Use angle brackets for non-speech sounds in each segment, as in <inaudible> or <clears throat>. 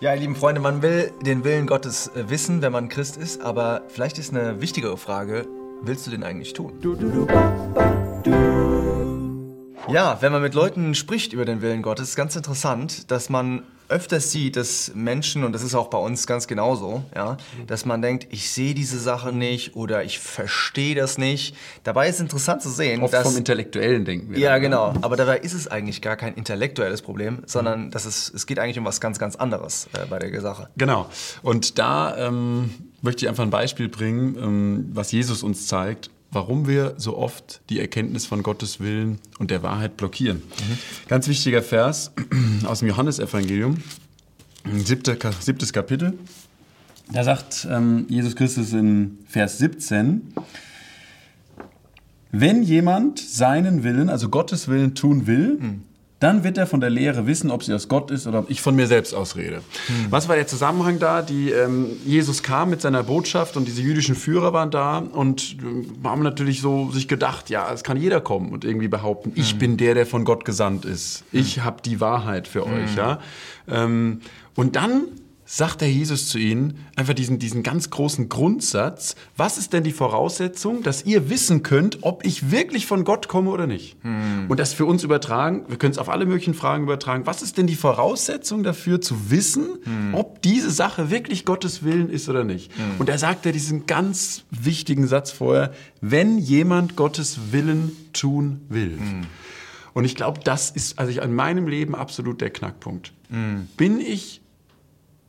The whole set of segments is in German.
Ja, ihr lieben Freunde, man will den Willen Gottes äh, wissen, wenn man Christ ist, aber vielleicht ist eine wichtigere Frage, willst du den eigentlich tun? Ja, wenn man mit Leuten spricht über den Willen Gottes, ist ganz interessant, dass man öfters sieht, dass Menschen, und das ist auch bei uns ganz genauso, ja, dass man denkt, ich sehe diese Sache nicht oder ich verstehe das nicht. Dabei ist es interessant zu sehen, Oft dass... vom intellektuellen Denken. wir Ja, dann, ne? genau. Aber dabei ist es eigentlich gar kein intellektuelles Problem, sondern das ist, es geht eigentlich um was ganz, ganz anderes äh, bei der Sache. Genau. Und da ähm, möchte ich einfach ein Beispiel bringen, ähm, was Jesus uns zeigt, warum wir so oft die Erkenntnis von Gottes Willen und der Wahrheit blockieren. Ganz wichtiger Vers aus dem Johannesevangelium, siebtes Kapitel. Da sagt ähm, Jesus Christus in Vers 17, wenn jemand seinen Willen, also Gottes Willen tun will, dann wird er von der Lehre wissen, ob sie aus Gott ist oder ob ich von mir selbst ausrede. Was war der Zusammenhang da? Die, ähm, Jesus kam mit seiner Botschaft und diese jüdischen Führer waren da und ähm, haben natürlich so sich gedacht, ja, es kann jeder kommen und irgendwie behaupten, ich bin der, der von Gott gesandt ist. Ich habe die Wahrheit für euch. Ja? Ähm, und dann sagt der Jesus zu ihnen einfach diesen, diesen ganz großen Grundsatz, was ist denn die Voraussetzung, dass ihr wissen könnt, ob ich wirklich von Gott komme oder nicht? Und das für uns übertragen, wir können es auf alle möglichen Fragen übertragen, was ist denn die Voraussetzung dafür zu wissen, ob diese Sache wirklich Gottes Willen ist oder nicht? Und da sagt er diesen ganz wichtigen Satz vorher, wenn jemand Gottes Willen tun will. Und ich glaube, das ist also ich, in meinem Leben absolut der Knackpunkt. Bin ich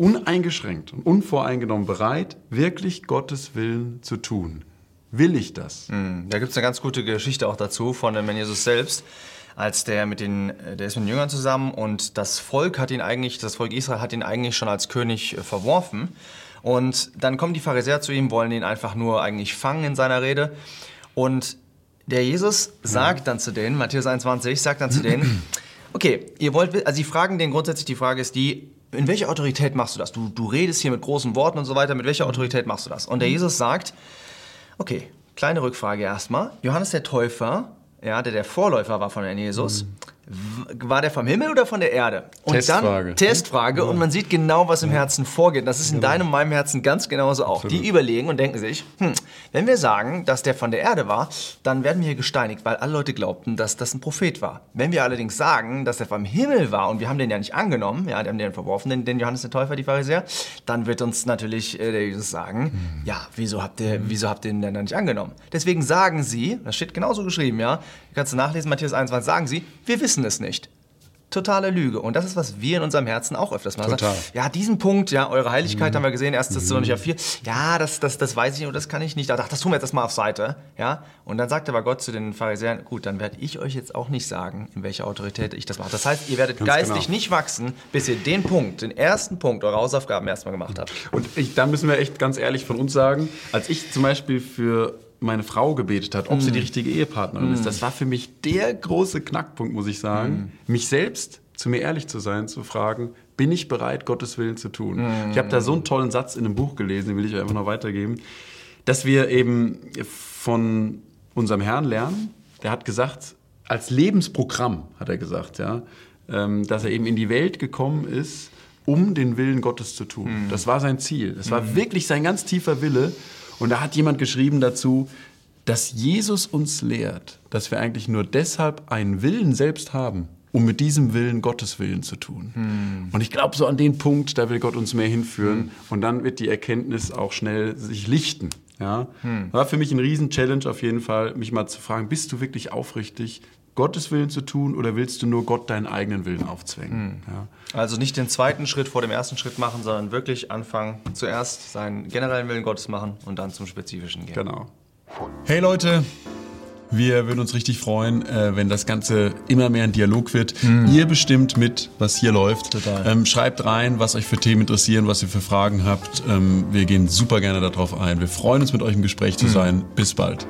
uneingeschränkt und unvoreingenommen bereit, wirklich Gottes Willen zu tun? Will ich das? Da gibt es eine ganz gute Geschichte auch dazu von dem Herrn Jesus selbst. Als der mit den, der ist mit den Jüngern zusammen und das Volk hat ihn eigentlich, das Volk Israel hat ihn eigentlich schon als König äh, verworfen. Und dann kommen die Pharisäer zu ihm, wollen ihn einfach nur eigentlich fangen in seiner Rede. Und der Jesus sagt dann zu denen, Matthäus 21, sagt dann zu denen, <clears throat> okay, ihr wollt, also sie fragen den grundsätzlich, die Frage ist die, in welcher Autorität machst du das? Du, du redest hier mit großen Worten und so weiter, mit welcher Autorität machst du das? Und der Jesus sagt, Okay, kleine Rückfrage erstmal. Johannes der Täufer, ja, der der Vorläufer war von Herrn Jesus, w- war der vom Himmel oder von der Erde? Und Testfrage. dann Testfrage und man sieht genau, was im Herzen vorgeht. Das ist in deinem und meinem Herzen ganz genauso auch. Die überlegen und denken sich, hm, wenn wir sagen, dass der von der Erde war, dann werden wir hier gesteinigt, weil alle Leute glaubten, dass das ein Prophet war. Wenn wir allerdings sagen, dass er vom Himmel war und wir haben den ja nicht angenommen, ja, die haben den verworfen, den, den Johannes der Täufer, die Pharisäer, dann wird uns natürlich äh, der Jesus sagen, ja, wieso habt ihr, wieso habt ihr ihn denn dann nicht angenommen? Deswegen sagen sie, das steht genauso geschrieben, ja, kannst du nachlesen, Matthäus 21, sagen sie, wir wissen es nicht. Totale Lüge. Und das ist, was wir in unserem Herzen auch öfters mal Total. sagen. Ja, diesen Punkt, ja, eure Heiligkeit haben wir gesehen, 1. Thessalonicher 4. Ja, das, das, das weiß ich nicht und das kann ich nicht. Ach, das tun wir jetzt erstmal auf Seite. Ja? Und dann sagt aber Gott zu den Pharisäern, gut, dann werde ich euch jetzt auch nicht sagen, in welcher Autorität ich das mache. Das heißt, ihr werdet Ganz geistlich genau. nicht wachsen, bis ihr den Punkt, den ersten Punkt eurer Hausaufgaben erstmal gemacht habt. Und ich, da müssen wir echt ganz ehrlich von uns sagen, als ich zum Beispiel für meine Frau gebetet hat, ob sie die richtige Ehepartnerin ist, das war für mich der große Knackpunkt, muss ich sagen, mich selbst zu mir ehrlich zu sein, zu fragen, bin ich bereit, Gottes Willen zu tun? Ich habe da so einen tollen Satz in einem Buch gelesen, den will ich euch einfach noch weitergeben, dass wir eben von unserem Herrn lernen. Der hat gesagt, als Lebensprogramm hat er gesagt, ja, ähm, dass er eben in die Welt gekommen ist, um den Willen Gottes zu tun. Das war sein Ziel. Das war wirklich sein ganz tiefer Wille. Und da hat jemand geschrieben dazu, dass Jesus uns lehrt, dass wir eigentlich nur deshalb einen Willen selbst haben, um mit diesem Willen Gottes Willen zu tun. Und ich glaube, so an den Punkt, da will Gott uns mehr hinführen. Und dann wird die Erkenntnis auch schnell sich lichten. Ja? War für mich ein Riesen-Challenge auf jeden Fall, mich mal zu fragen, bist du wirklich aufrichtig, Gottes Willen zu tun oder willst du nur Gott deinen eigenen Willen aufzwängen? Ja. Also nicht den zweiten Schritt vor dem ersten Schritt machen, sondern wirklich anfangen, zuerst seinen generellen Willen Gottes machen und dann zum Spezifischen gehen. Genau. Hey Leute, wir würden uns richtig freuen, äh, wenn das Ganze immer mehr ein Dialog wird. Ihr bestimmt mit, was hier läuft. Total. Ähm, schreibt rein, was euch für Themen interessieren, was ihr für Fragen habt. Ähm, wir gehen super gerne darauf ein. Wir freuen uns, mit euch im Gespräch zu sein. Bis bald.